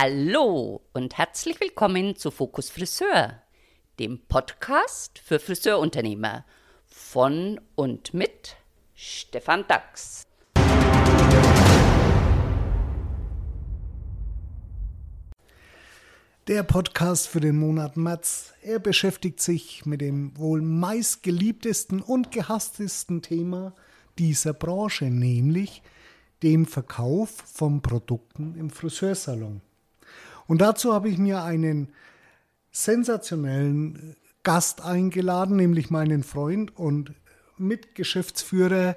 Hallo und herzlich willkommen zu Fokus Friseur, dem Podcast für Friseurunternehmer von und mit Stefan Dax. Der Podcast für den Monat März. Er beschäftigt sich mit dem wohl meistgeliebtesten und gehasstesten Thema dieser Branche, nämlich dem Verkauf von Produkten im Friseursalon. Und dazu habe ich mir einen sensationellen Gast eingeladen, nämlich meinen Freund und Mitgeschäftsführer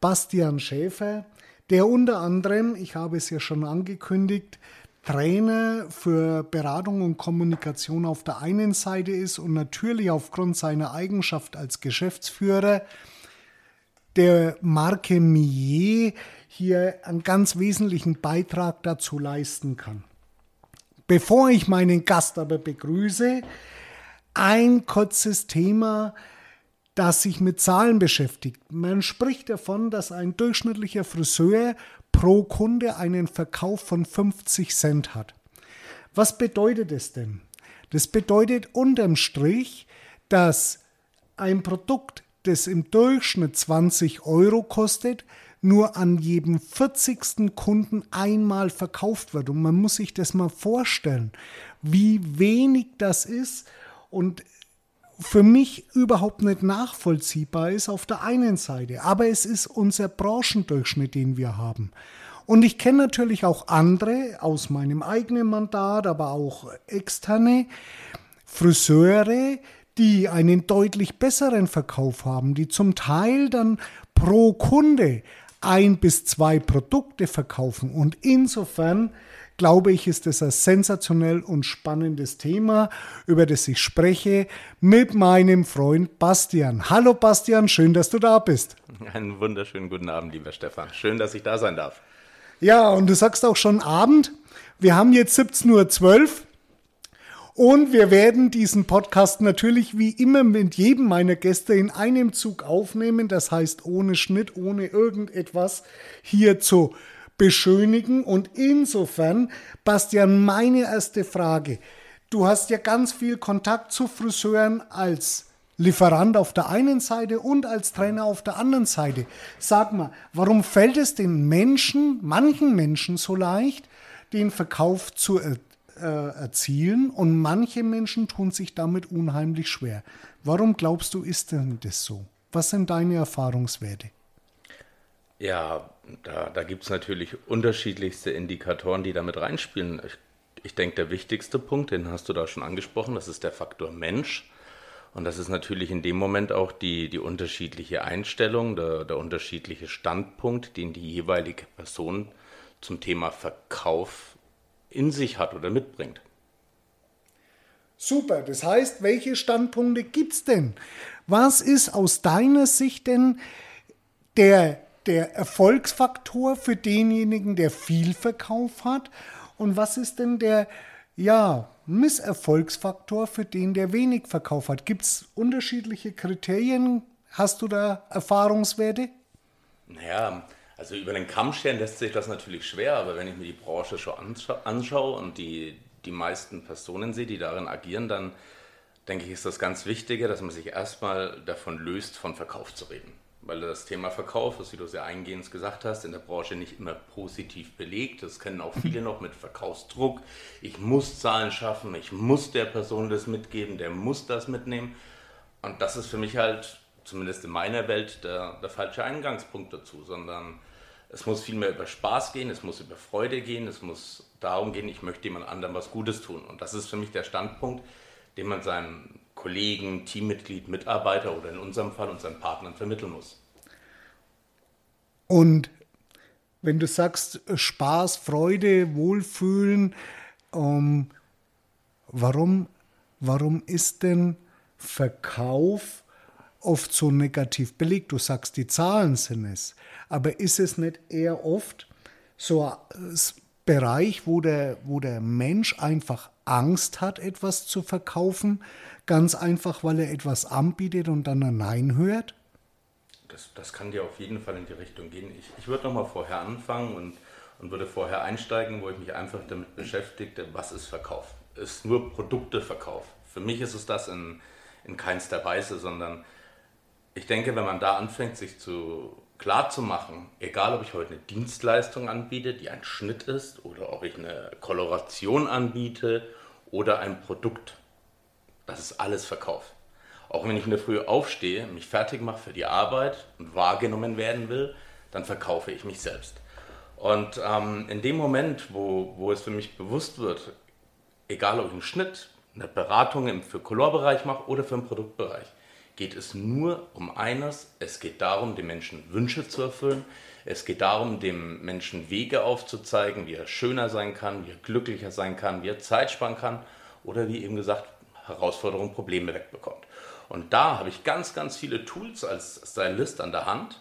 Bastian Schäfer, der unter anderem, ich habe es ja schon angekündigt, Trainer für Beratung und Kommunikation auf der einen Seite ist und natürlich aufgrund seiner Eigenschaft als Geschäftsführer der Marke Millet hier einen ganz wesentlichen Beitrag dazu leisten kann. Bevor ich meinen Gast aber begrüße, ein kurzes Thema, das sich mit Zahlen beschäftigt. Man spricht davon, dass ein durchschnittlicher Friseur pro Kunde einen Verkauf von 50 Cent hat. Was bedeutet es denn? Das bedeutet unterm Strich, dass ein Produkt, das im Durchschnitt 20 Euro kostet, nur an jedem 40. Kunden einmal verkauft wird. Und man muss sich das mal vorstellen, wie wenig das ist und für mich überhaupt nicht nachvollziehbar ist auf der einen Seite. Aber es ist unser Branchendurchschnitt, den wir haben. Und ich kenne natürlich auch andere aus meinem eigenen Mandat, aber auch externe Friseure, die einen deutlich besseren Verkauf haben, die zum Teil dann pro Kunde ein bis zwei Produkte verkaufen. Und insofern glaube ich, ist es ein sensationell und spannendes Thema, über das ich spreche mit meinem Freund Bastian. Hallo Bastian, schön, dass du da bist. Einen wunderschönen guten Abend, lieber Stefan. Schön, dass ich da sein darf. Ja, und du sagst auch schon Abend. Wir haben jetzt 17.12 Uhr. Und wir werden diesen Podcast natürlich wie immer mit jedem meiner Gäste in einem Zug aufnehmen. Das heißt, ohne Schnitt, ohne irgendetwas hier zu beschönigen. Und insofern, Bastian, meine erste Frage. Du hast ja ganz viel Kontakt zu Friseuren als Lieferant auf der einen Seite und als Trainer auf der anderen Seite. Sag mal, warum fällt es den Menschen, manchen Menschen so leicht, den Verkauf zu äh, erzielen und manche Menschen tun sich damit unheimlich schwer. Warum glaubst du, ist denn das so? Was sind deine Erfahrungswerte? Ja, da, da gibt es natürlich unterschiedlichste Indikatoren, die damit reinspielen. Ich, ich denke, der wichtigste Punkt, den hast du da schon angesprochen, das ist der Faktor Mensch. Und das ist natürlich in dem Moment auch die, die unterschiedliche Einstellung, der, der unterschiedliche Standpunkt, den die jeweilige Person zum Thema Verkauf in sich hat oder mitbringt. Super, das heißt, welche Standpunkte gibt es denn? Was ist aus deiner Sicht denn der, der Erfolgsfaktor für denjenigen, der viel Verkauf hat? Und was ist denn der ja, Misserfolgsfaktor für den, der wenig Verkauf hat? Gibt es unterschiedliche Kriterien? Hast du da Erfahrungswerte? Naja, also über den Kamm scheren lässt sich das natürlich schwer, aber wenn ich mir die Branche schon anschaue und die, die meisten Personen sehe, die darin agieren, dann denke ich, ist das ganz Wichtige, dass man sich erstmal davon löst, von Verkauf zu reden. Weil das Thema Verkauf, wie du sehr eingehend gesagt hast, in der Branche nicht immer positiv belegt. Das kennen auch viele noch mit Verkaufsdruck. Ich muss Zahlen schaffen, ich muss der Person das mitgeben, der muss das mitnehmen. Und das ist für mich halt zumindest in meiner Welt, der, der falsche Eingangspunkt dazu, sondern es muss vielmehr über Spaß gehen, es muss über Freude gehen, es muss darum gehen, ich möchte jemand anderem was Gutes tun. Und das ist für mich der Standpunkt, den man seinem Kollegen, Teammitglied, Mitarbeiter oder in unserem Fall unseren Partnern vermitteln muss. Und wenn du sagst Spaß, Freude, Wohlfühlen, ähm, warum, warum ist denn Verkauf oft so negativ belegt. Du sagst, die Zahlen sind es. Aber ist es nicht eher oft so ein Bereich, wo der, wo der Mensch einfach Angst hat, etwas zu verkaufen? Ganz einfach, weil er etwas anbietet und dann ein Nein hört? Das, das kann dir auf jeden Fall in die Richtung gehen. Ich, ich würde nochmal vorher anfangen und, und würde vorher einsteigen, wo ich mich einfach damit beschäftigte, was ist Verkauf. Ist nur Produkteverkauf. Für mich ist es das in, in keinster Weise, sondern ich denke, wenn man da anfängt, sich zu klar zu machen, egal ob ich heute eine Dienstleistung anbiete, die ein Schnitt ist, oder ob ich eine Koloration anbiete oder ein Produkt, das ist alles Verkauf. Auch wenn ich in der Früh aufstehe, mich fertig mache für die Arbeit und wahrgenommen werden will, dann verkaufe ich mich selbst. Und ähm, in dem Moment, wo, wo es für mich bewusst wird, egal ob ich einen Schnitt, eine Beratung für Colorbereich mache oder für den Produktbereich, geht es nur um eines. Es geht darum, den Menschen Wünsche zu erfüllen. Es geht darum, dem Menschen Wege aufzuzeigen, wie er schöner sein kann, wie er glücklicher sein kann, wie er Zeit sparen kann oder wie eben gesagt, Herausforderungen, Probleme wegbekommt. Und da habe ich ganz, ganz viele Tools als Stylist an der Hand,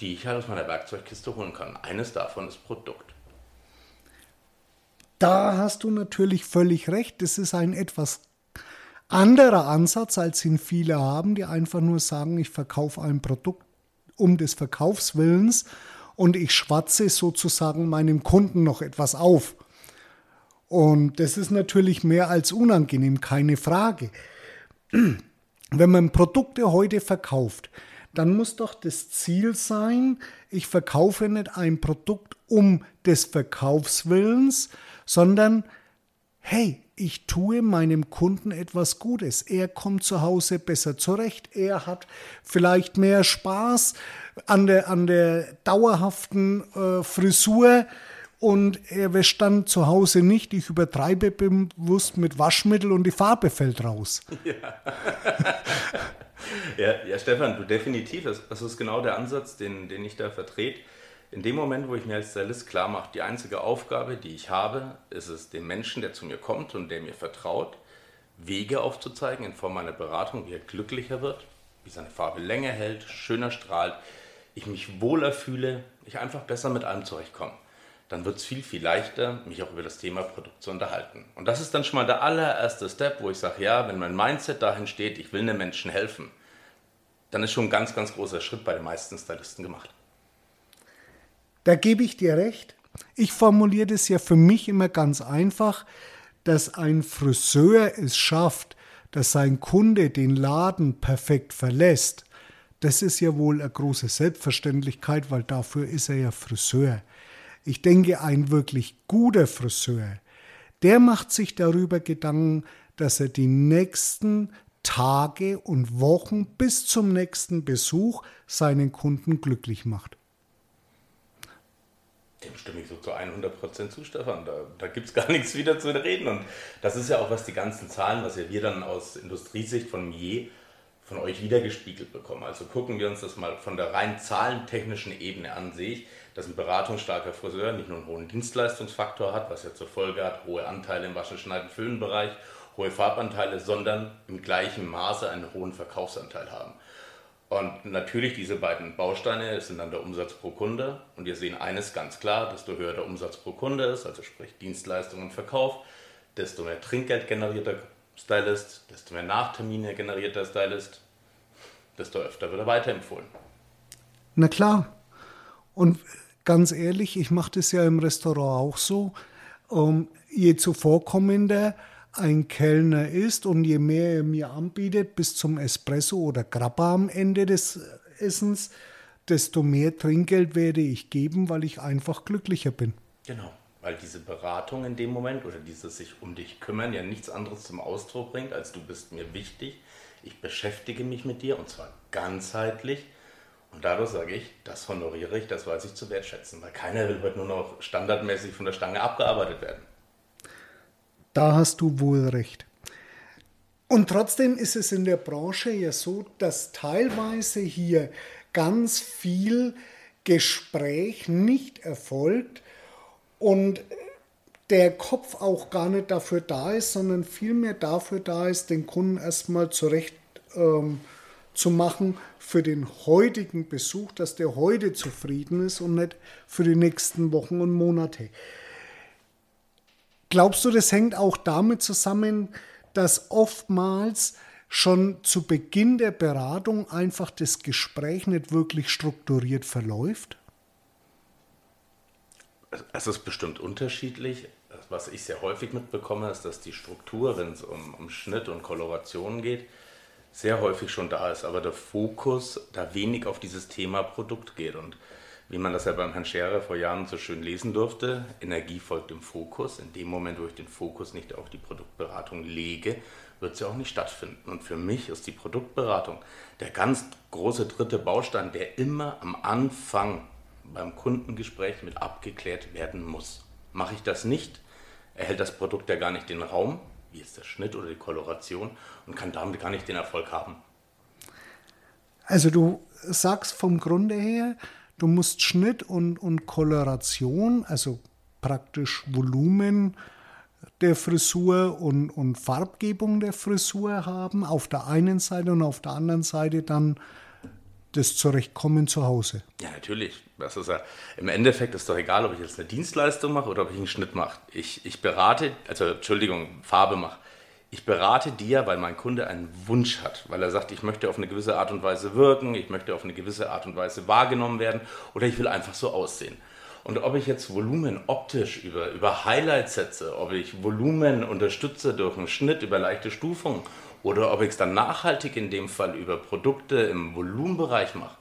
die ich halt aus meiner Werkzeugkiste holen kann. Eines davon ist Produkt. Da hast du natürlich völlig recht. Das ist ein etwas anderer Ansatz, als ihn viele haben, die einfach nur sagen, ich verkaufe ein Produkt um des Verkaufswillens und ich schwatze sozusagen meinem Kunden noch etwas auf. Und das ist natürlich mehr als unangenehm, keine Frage. Wenn man Produkte heute verkauft, dann muss doch das Ziel sein, ich verkaufe nicht ein Produkt um des Verkaufswillens, sondern hey, ich tue meinem Kunden etwas Gutes. Er kommt zu Hause besser zurecht. Er hat vielleicht mehr Spaß an der, an der dauerhaften äh, Frisur und er wäscht dann zu Hause nicht. Ich übertreibe bewusst mit Waschmittel und die Farbe fällt raus. Ja, ja, ja Stefan, du definitiv. Das, das ist genau der Ansatz, den, den ich da vertrete in dem Moment, wo ich mir als Stylist klar mache, die einzige Aufgabe, die ich habe, ist es, dem Menschen, der zu mir kommt und der mir vertraut, Wege aufzuzeigen in Form einer Beratung, wie er glücklicher wird, wie seine Farbe länger hält, schöner strahlt, ich mich wohler fühle, ich einfach besser mit allem zurechtkomme. Dann wird es viel, viel leichter, mich auch über das Thema Produkt zu unterhalten. Und das ist dann schon mal der allererste Step, wo ich sage, ja, wenn mein Mindset dahin steht, ich will einem Menschen helfen, dann ist schon ein ganz, ganz großer Schritt bei den meisten Stylisten gemacht. Da gebe ich dir recht. Ich formuliere das ja für mich immer ganz einfach, dass ein Friseur es schafft, dass sein Kunde den Laden perfekt verlässt. Das ist ja wohl eine große Selbstverständlichkeit, weil dafür ist er ja Friseur. Ich denke, ein wirklich guter Friseur, der macht sich darüber Gedanken, dass er die nächsten Tage und Wochen bis zum nächsten Besuch seinen Kunden glücklich macht. Dem stimme ich so zu 100% zu, Stefan. Da, da gibt es gar nichts wieder zu reden. Und das ist ja auch, was die ganzen Zahlen, was ja wir dann aus Industriesicht von Mier von euch wiedergespiegelt bekommen. Also gucken wir uns das mal von der rein zahlentechnischen Ebene an, sehe ich, dass ein beratungsstarker Friseur nicht nur einen hohen Dienstleistungsfaktor hat, was ja zur Folge hat, hohe Anteile im Waschen, Schneiden, Föhnbereich, hohe Farbanteile, sondern im gleichen Maße einen hohen Verkaufsanteil haben. Und natürlich diese beiden Bausteine sind dann der Umsatz pro Kunde. Und wir sehen eines ganz klar, desto höher der Umsatz pro Kunde ist, also sprich Dienstleistung und Verkauf, desto mehr Trinkgeld generiert der Stylist, desto mehr Nachtermine generiert der Stylist, desto öfter wird er weiterempfohlen. Na klar. Und ganz ehrlich, ich mache das ja im Restaurant auch so. Um, je zuvorkommender ein Kellner ist und je mehr er mir anbietet bis zum Espresso oder Grappa am Ende des Essens, desto mehr Trinkgeld werde ich geben, weil ich einfach glücklicher bin. Genau, weil diese Beratung in dem Moment oder dieses sich um dich kümmern ja nichts anderes zum Ausdruck bringt, als du bist mir wichtig, ich beschäftige mich mit dir und zwar ganzheitlich. Und dadurch sage ich, das honoriere ich, das weiß ich zu wertschätzen, weil keiner will heute nur noch standardmäßig von der Stange abgearbeitet werden. Da hast du wohl recht. Und trotzdem ist es in der Branche ja so, dass teilweise hier ganz viel Gespräch nicht erfolgt und der Kopf auch gar nicht dafür da ist, sondern vielmehr dafür da ist, den Kunden erstmal zurecht ähm, zu machen für den heutigen Besuch, dass der heute zufrieden ist und nicht für die nächsten Wochen und Monate. Glaubst du, das hängt auch damit zusammen, dass oftmals schon zu Beginn der Beratung einfach das Gespräch nicht wirklich strukturiert verläuft? Es ist bestimmt unterschiedlich. Was ich sehr häufig mitbekomme, ist, dass die Struktur, wenn es um, um Schnitt und Koloration geht, sehr häufig schon da ist, aber der Fokus da wenig auf dieses Thema Produkt geht. Und wie man das ja beim Herrn Scherer vor Jahren so schön lesen durfte, Energie folgt dem Fokus. In dem Moment, wo ich den Fokus nicht auf die Produktberatung lege, wird sie auch nicht stattfinden. Und für mich ist die Produktberatung der ganz große dritte Baustein, der immer am Anfang beim Kundengespräch mit abgeklärt werden muss. Mache ich das nicht, erhält das Produkt ja gar nicht den Raum, wie ist der Schnitt oder die Koloration, und kann damit gar nicht den Erfolg haben. Also du sagst vom Grunde her, du musst Schnitt und, und Koloration, also praktisch Volumen der Frisur und, und Farbgebung der Frisur haben, auf der einen Seite und auf der anderen Seite dann das Zurechtkommen zu Hause. Ja, natürlich. Das ist ja, Im Endeffekt ist doch egal, ob ich jetzt eine Dienstleistung mache oder ob ich einen Schnitt mache. Ich, ich berate, also Entschuldigung, Farbe mache. Ich berate dir, weil mein Kunde einen Wunsch hat, weil er sagt, ich möchte auf eine gewisse Art und Weise wirken, ich möchte auf eine gewisse Art und Weise wahrgenommen werden oder ich will einfach so aussehen. Und ob ich jetzt Volumen optisch über, über Highlights setze, ob ich Volumen unterstütze durch einen Schnitt über leichte Stufung oder ob ich es dann nachhaltig in dem Fall über Produkte im Volumenbereich mache,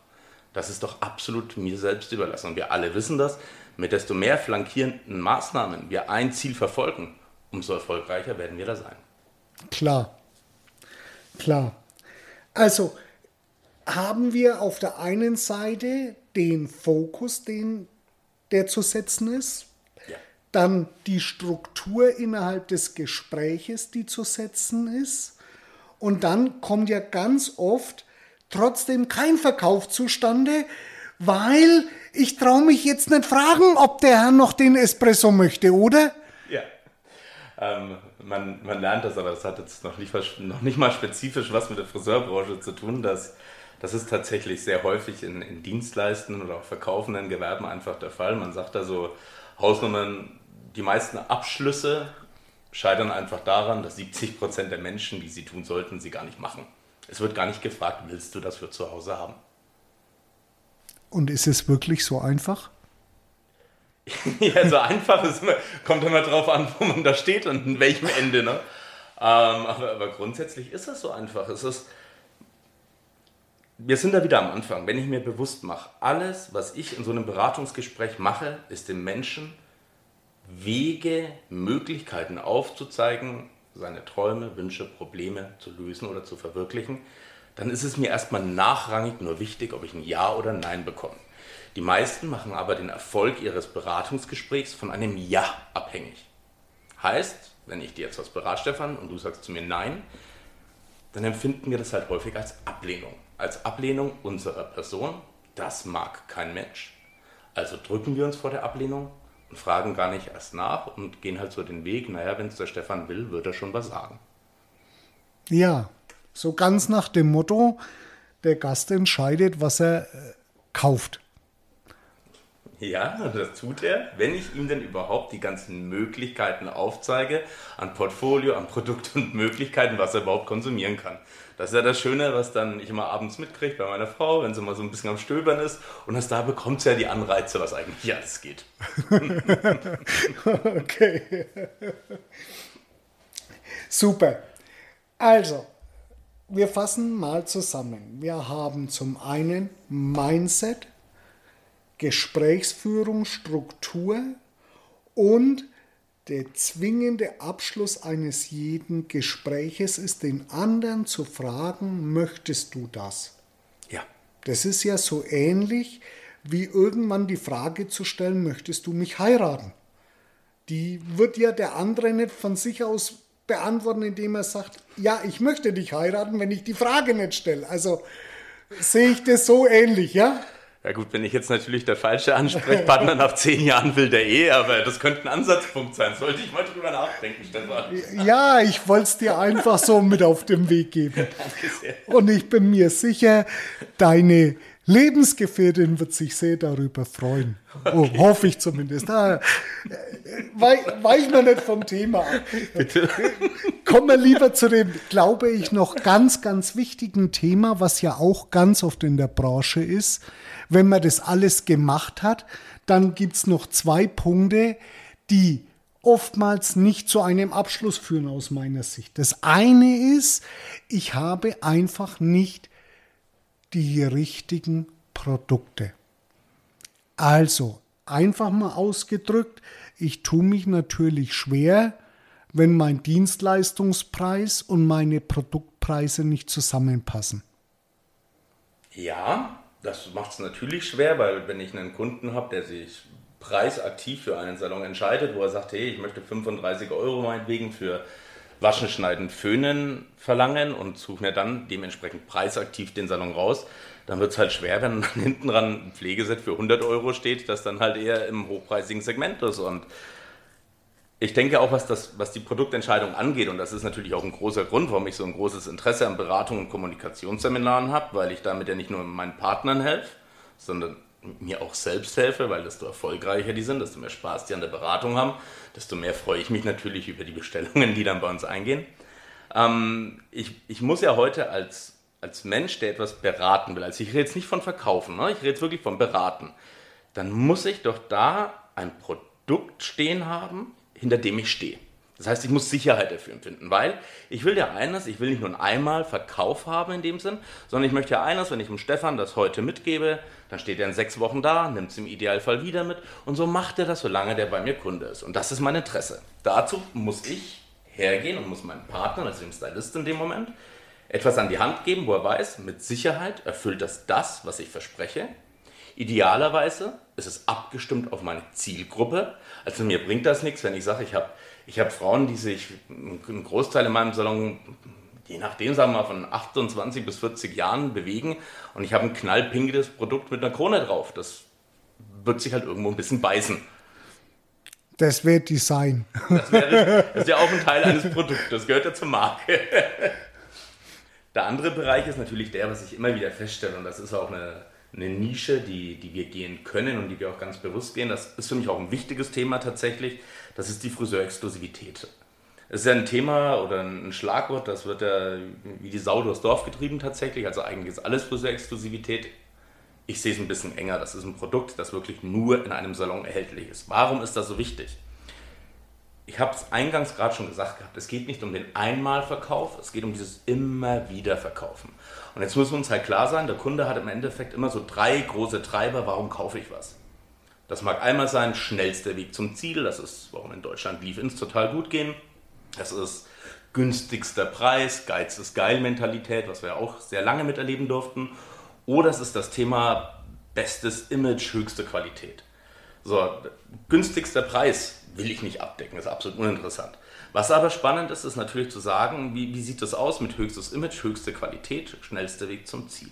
das ist doch absolut mir selbst überlassen. Und wir alle wissen das, mit desto mehr flankierenden Maßnahmen wir ein Ziel verfolgen, umso erfolgreicher werden wir da sein. Klar, klar. Also haben wir auf der einen Seite den Fokus, den, der zu setzen ist, Ja. dann die Struktur innerhalb des Gespräches, die zu setzen ist. Und dann kommt ja ganz oft trotzdem kein Verkauf zustande, weil ich traue mich jetzt nicht fragen, ob der Herr noch den Espresso möchte, oder? Ja. Ähm, man, man lernt das, aber das hat jetzt noch nicht, noch nicht mal spezifisch was mit der Friseurbranche zu tun. Das, das ist tatsächlich sehr häufig in, in dienstleistenden oder auch verkaufenden Gewerben einfach der Fall. Man sagt da so Hausnummern, die meisten Abschlüsse scheitern einfach daran, dass 70 Prozent der Menschen, die sie tun sollten, sie gar nicht machen. Es wird gar nicht gefragt, willst du das für zu Hause haben? Und ist es wirklich so einfach? Ja, so einfach ist immer, kommt immer drauf an, wo man da steht und in welchem Ende. Ne? Ähm, aber, aber grundsätzlich ist es so einfach. Es ist, wir sind da wieder am Anfang. Wenn ich mir bewusst mache, alles, was ich in so einem Beratungsgespräch mache, ist dem Menschen Wege, Möglichkeiten aufzuzeigen, seine Träume, Wünsche, Probleme zu lösen oder zu verwirklichen, dann ist es mir erstmal nachrangig nur wichtig, ob ich ein Ja oder ein Nein bekomme. Die meisten machen aber den Erfolg ihres Beratungsgesprächs von einem Ja abhängig. Heißt, wenn ich dir jetzt was berate, Stefan, und du sagst zu mir Nein, dann empfinden wir das halt häufig als Ablehnung. Als Ablehnung unserer Person. Das mag kein Mensch. Also drücken wir uns vor der Ablehnung und fragen gar nicht erst nach und gehen halt so den Weg, naja, wenn es der Stefan will, wird er schon was sagen. Ja, so ganz nach dem Motto, der Gast entscheidet, was er äh, kauft. Ja, das tut er, wenn ich ihm denn überhaupt die ganzen Möglichkeiten aufzeige, an Portfolio, an Produkt und Möglichkeiten, was er überhaupt konsumieren kann. Das ist ja das Schöne, was dann ich immer abends mitkriege bei meiner Frau, wenn sie mal so ein bisschen am Stöbern ist. Und das da bekommt sie ja die Anreize, was eigentlich alles geht. Okay. Super. Also, wir fassen mal zusammen. Wir haben zum einen Mindset, Gesprächsführung, Struktur und der zwingende Abschluss eines jeden Gespräches ist, den anderen zu fragen, möchtest du das? Ja, Das ist ja so ähnlich wie irgendwann die Frage zu stellen, möchtest du mich heiraten? Die wird ja der andere nicht von sich aus beantworten, indem er sagt, ja, ich möchte dich heiraten, wenn ich die Frage nicht stelle. Also sehe ich das so ähnlich, ja? Ja gut, bin ich jetzt natürlich der falsche Ansprechpartner nach zehn Jahren wilder Ehe, aber das könnte ein Ansatzpunkt sein. Sollte ich mal drüber nachdenken, Stefan. Ja, ich wollte es dir einfach so mit auf den Weg geben. Und ich bin mir sicher, deine Lebensgefährtin wird sich sehr darüber freuen. Oh, hoffe ich zumindest. Ah, weichen wir nicht vom Thema Bitte. Kommen wir lieber zu dem, glaube ich, noch ganz, ganz wichtigen Thema, was ja auch ganz oft in der Branche ist. Wenn man das alles gemacht hat, dann gibt es noch zwei Punkte, die oftmals nicht zu einem Abschluss führen aus meiner Sicht. Das eine ist, ich habe einfach nicht die richtigen Produkte. Also, einfach mal ausgedrückt, ich tue mich natürlich schwer, wenn mein Dienstleistungspreis und meine Produktpreise nicht zusammenpassen. Ja, das macht es natürlich schwer, weil wenn ich einen Kunden habe, der sich preisaktiv für einen Salon entscheidet, wo er sagt, hey, ich möchte 35 Euro meinetwegen für Waschen, Schneiden, Föhnen verlangen und suche mir dann dementsprechend preisaktiv den Salon raus, dann wird es halt schwer, wenn hinten dran ein Pflegeset für 100 Euro steht, das dann halt eher im hochpreisigen Segment ist. Und ich denke auch, was, das, was die Produktentscheidung angeht, und das ist natürlich auch ein großer Grund, warum ich so ein großes Interesse an Beratung und Kommunikationsseminaren habe, weil ich damit ja nicht nur meinen Partnern helfe, sondern mir auch selbst helfe, weil desto erfolgreicher die sind, desto mehr Spaß die an der Beratung haben, desto mehr freue ich mich natürlich über die Bestellungen, die dann bei uns eingehen. Ähm, ich, ich muss ja heute als, als Mensch, der etwas beraten will, also ich rede jetzt nicht von Verkaufen, ne? ich rede jetzt wirklich von Beraten, dann muss ich doch da ein Produkt stehen haben, hinter dem ich stehe. Das heißt, ich muss Sicherheit dafür empfinden, weil ich will ja eines, ich will nicht nur einmal Verkauf haben in dem Sinn, sondern ich möchte ja eines, wenn ich dem Stefan das heute mitgebe, dann steht er in sechs Wochen da, nimmt es im Idealfall wieder mit und so macht er das, solange der bei mir Kunde ist. Und das ist mein Interesse. Dazu muss ich hergehen und muss meinem Partner, also dem Stylist in dem Moment, etwas an die Hand geben, wo er weiß, mit Sicherheit erfüllt das das, was ich verspreche. Idealerweise ist es abgestimmt auf meine Zielgruppe. Also mir bringt das nichts, wenn ich sage, ich habe ich habe Frauen, die sich einen Großteil in meinem Salon, je nachdem, sagen wir mal, von 28 bis 40 Jahren bewegen und ich habe ein knallpinkes Produkt mit einer Krone drauf. Das wird sich halt irgendwo ein bisschen beißen. Das wäre Design. Das, wäre, das ist ja auch ein Teil eines Produkts, das gehört ja zur Marke. Der andere Bereich ist natürlich der, was ich immer wieder feststelle, und das ist auch eine, eine Nische, die, die wir gehen können und die wir auch ganz bewusst gehen. Das ist für mich auch ein wichtiges Thema tatsächlich. Das ist die Friseurexklusivität. Es ist ja ein Thema oder ein Schlagwort, das wird ja wie die Sau durchs Dorf getrieben tatsächlich. Also eigentlich ist alles Friseurexklusivität. Ich sehe es ein bisschen enger. Das ist ein Produkt, das wirklich nur in einem Salon erhältlich ist. Warum ist das so wichtig? Ich habe es eingangs gerade schon gesagt gehabt, es geht nicht um den Einmalverkauf, es geht um dieses immer wieder Verkaufen. Und jetzt muss uns halt klar sein, der Kunde hat im Endeffekt immer so drei große Treiber, warum kaufe ich was. Das mag einmal sein, schnellster Weg zum Ziel, das ist, warum in Deutschland Leave-Ins total gut gehen. Das ist günstigster Preis, Geiz ist geil Mentalität, was wir auch sehr lange miterleben durften. Oder es ist das Thema bestes Image, höchste Qualität. So, günstigster Preis will ich nicht abdecken, ist absolut uninteressant. Was aber spannend ist, ist natürlich zu sagen, wie, wie sieht das aus mit höchstes Image, höchste Qualität, schnellster Weg zum Ziel.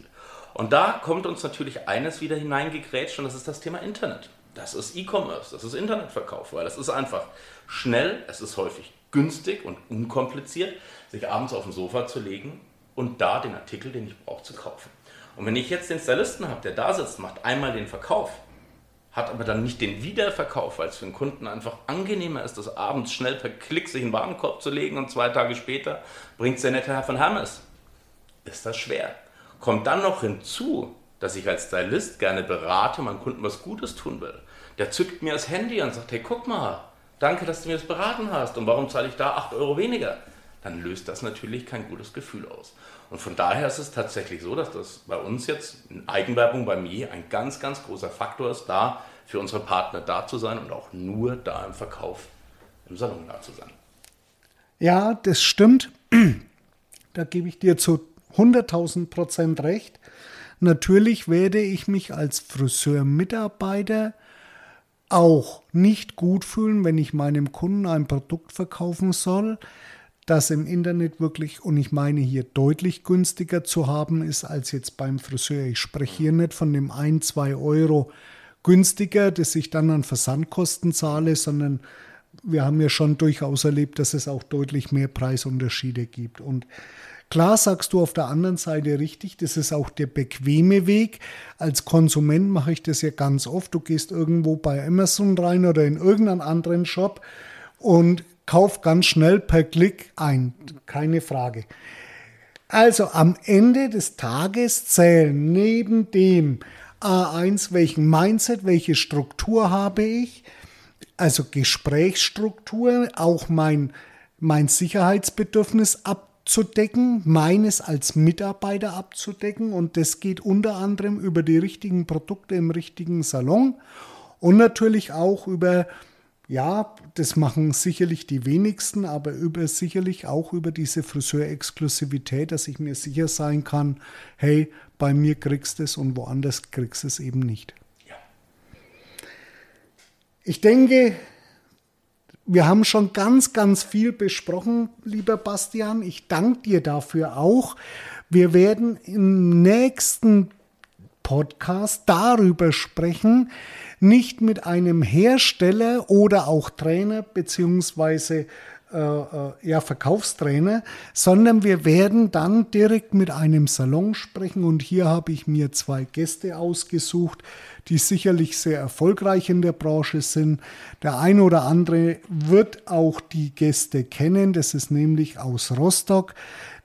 Und da kommt uns natürlich eines wieder hineingegrätscht und das ist das Thema Internet. Das ist E-Commerce, das ist Internetverkauf, weil das ist einfach schnell, es ist häufig günstig und unkompliziert, sich abends auf dem Sofa zu legen und da den Artikel, den ich brauche, zu kaufen. Und wenn ich jetzt den Stylisten habe, der da sitzt, macht einmal den Verkauf, hat aber dann nicht den Wiederverkauf, weil es für den Kunden einfach angenehmer ist, das abends schnell per Klick sich in den Warenkorb zu legen und zwei Tage später bringt es der nette Herr von Hermes. Ist das schwer. Kommt dann noch hinzu, dass ich als Stylist gerne berate, meinem Kunden was Gutes tun will. Der zückt mir das Handy und sagt, hey, guck mal, danke, dass du mir das beraten hast und warum zahle ich da 8 Euro weniger? Dann löst das natürlich kein gutes Gefühl aus. Und von daher ist es tatsächlich so, dass das bei uns jetzt in Eigenwerbung bei mir ein ganz, ganz großer Faktor ist, da für unsere Partner da zu sein und auch nur da im Verkauf im Salon da zu sein. Ja, das stimmt. Da gebe ich dir zu 100.000 Prozent recht. Natürlich werde ich mich als Friseur-Mitarbeiter auch nicht gut fühlen, wenn ich meinem Kunden ein Produkt verkaufen soll, das im Internet wirklich, und ich meine hier deutlich günstiger zu haben ist als jetzt beim Friseur. Ich spreche hier nicht von dem 1, 2 Euro günstiger, das ich dann an Versandkosten zahle, sondern wir haben ja schon durchaus erlebt, dass es auch deutlich mehr Preisunterschiede gibt. Und Klar sagst du auf der anderen Seite richtig, das ist auch der bequeme Weg. Als Konsument mache ich das ja ganz oft. Du gehst irgendwo bei Amazon rein oder in irgendeinen anderen Shop und kauf ganz schnell per Klick ein. Keine Frage. Also am Ende des Tages zählen neben dem A1, welchen Mindset, welche Struktur habe ich, also Gesprächsstruktur, auch mein, mein Sicherheitsbedürfnis abzudecken, meines als Mitarbeiter abzudecken und das geht unter anderem über die richtigen Produkte im richtigen Salon und natürlich auch über ja, das machen sicherlich die wenigsten, aber über, sicherlich auch über diese Friseurexklusivität, dass ich mir sicher sein kann, hey, bei mir kriegst du es und woanders kriegst du es eben nicht. Ja. Ich denke, wir haben schon ganz, ganz viel besprochen, lieber Bastian. Ich danke dir dafür auch. Wir werden im nächsten Podcast darüber sprechen, nicht mit einem Hersteller oder auch Trainer beziehungsweise äh, äh, ja, Verkaufstrainer, sondern wir werden dann direkt mit einem Salon sprechen und hier habe ich mir zwei Gäste ausgesucht, die sicherlich sehr erfolgreich in der Branche sind. Der eine oder andere wird auch die Gäste kennen, das ist nämlich aus Rostock,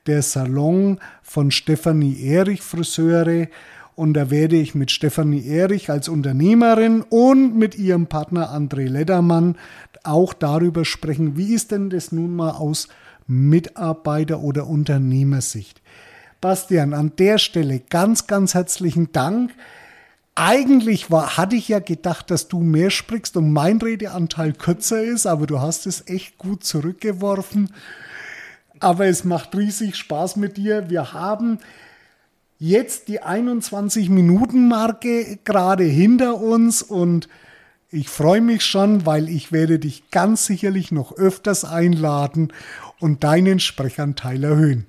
der Salon von Stefanie Erich Friseure. Und da werde ich mit Stefanie Erich als Unternehmerin und mit ihrem Partner André Ledermann auch darüber sprechen, wie ist denn das nun mal aus Mitarbeiter- oder Unternehmersicht. Bastian, an der Stelle ganz, ganz herzlichen Dank. Eigentlich war, hatte ich ja gedacht, dass du mehr sprichst und mein Redeanteil kürzer ist, aber du hast es echt gut zurückgeworfen. Aber es macht riesig Spaß mit dir. Wir haben jetzt die 21-Minuten-Marke gerade hinter uns und ich freue mich schon, weil ich werde dich ganz sicherlich noch öfters einladen und deinen Sprechanteil erhöhen.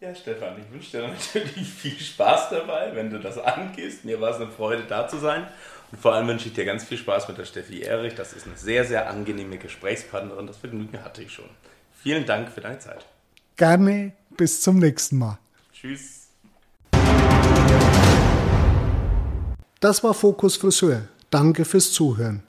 Ja, Stefan, ich wünsche dir natürlich viel Spaß dabei, wenn du das angehst. Mir war es eine Freude, da zu sein. Und vor allem wünsche ich dir ganz viel Spaß mit der Steffi Erich. Das ist eine sehr, sehr angenehme Gesprächspartnerin. Das Vergnügen hatte ich schon. Vielen Dank für deine Zeit. Gerne. Bis zum nächsten Mal. Tschüss. Das war Fokus Friseur. Danke fürs Zuhören.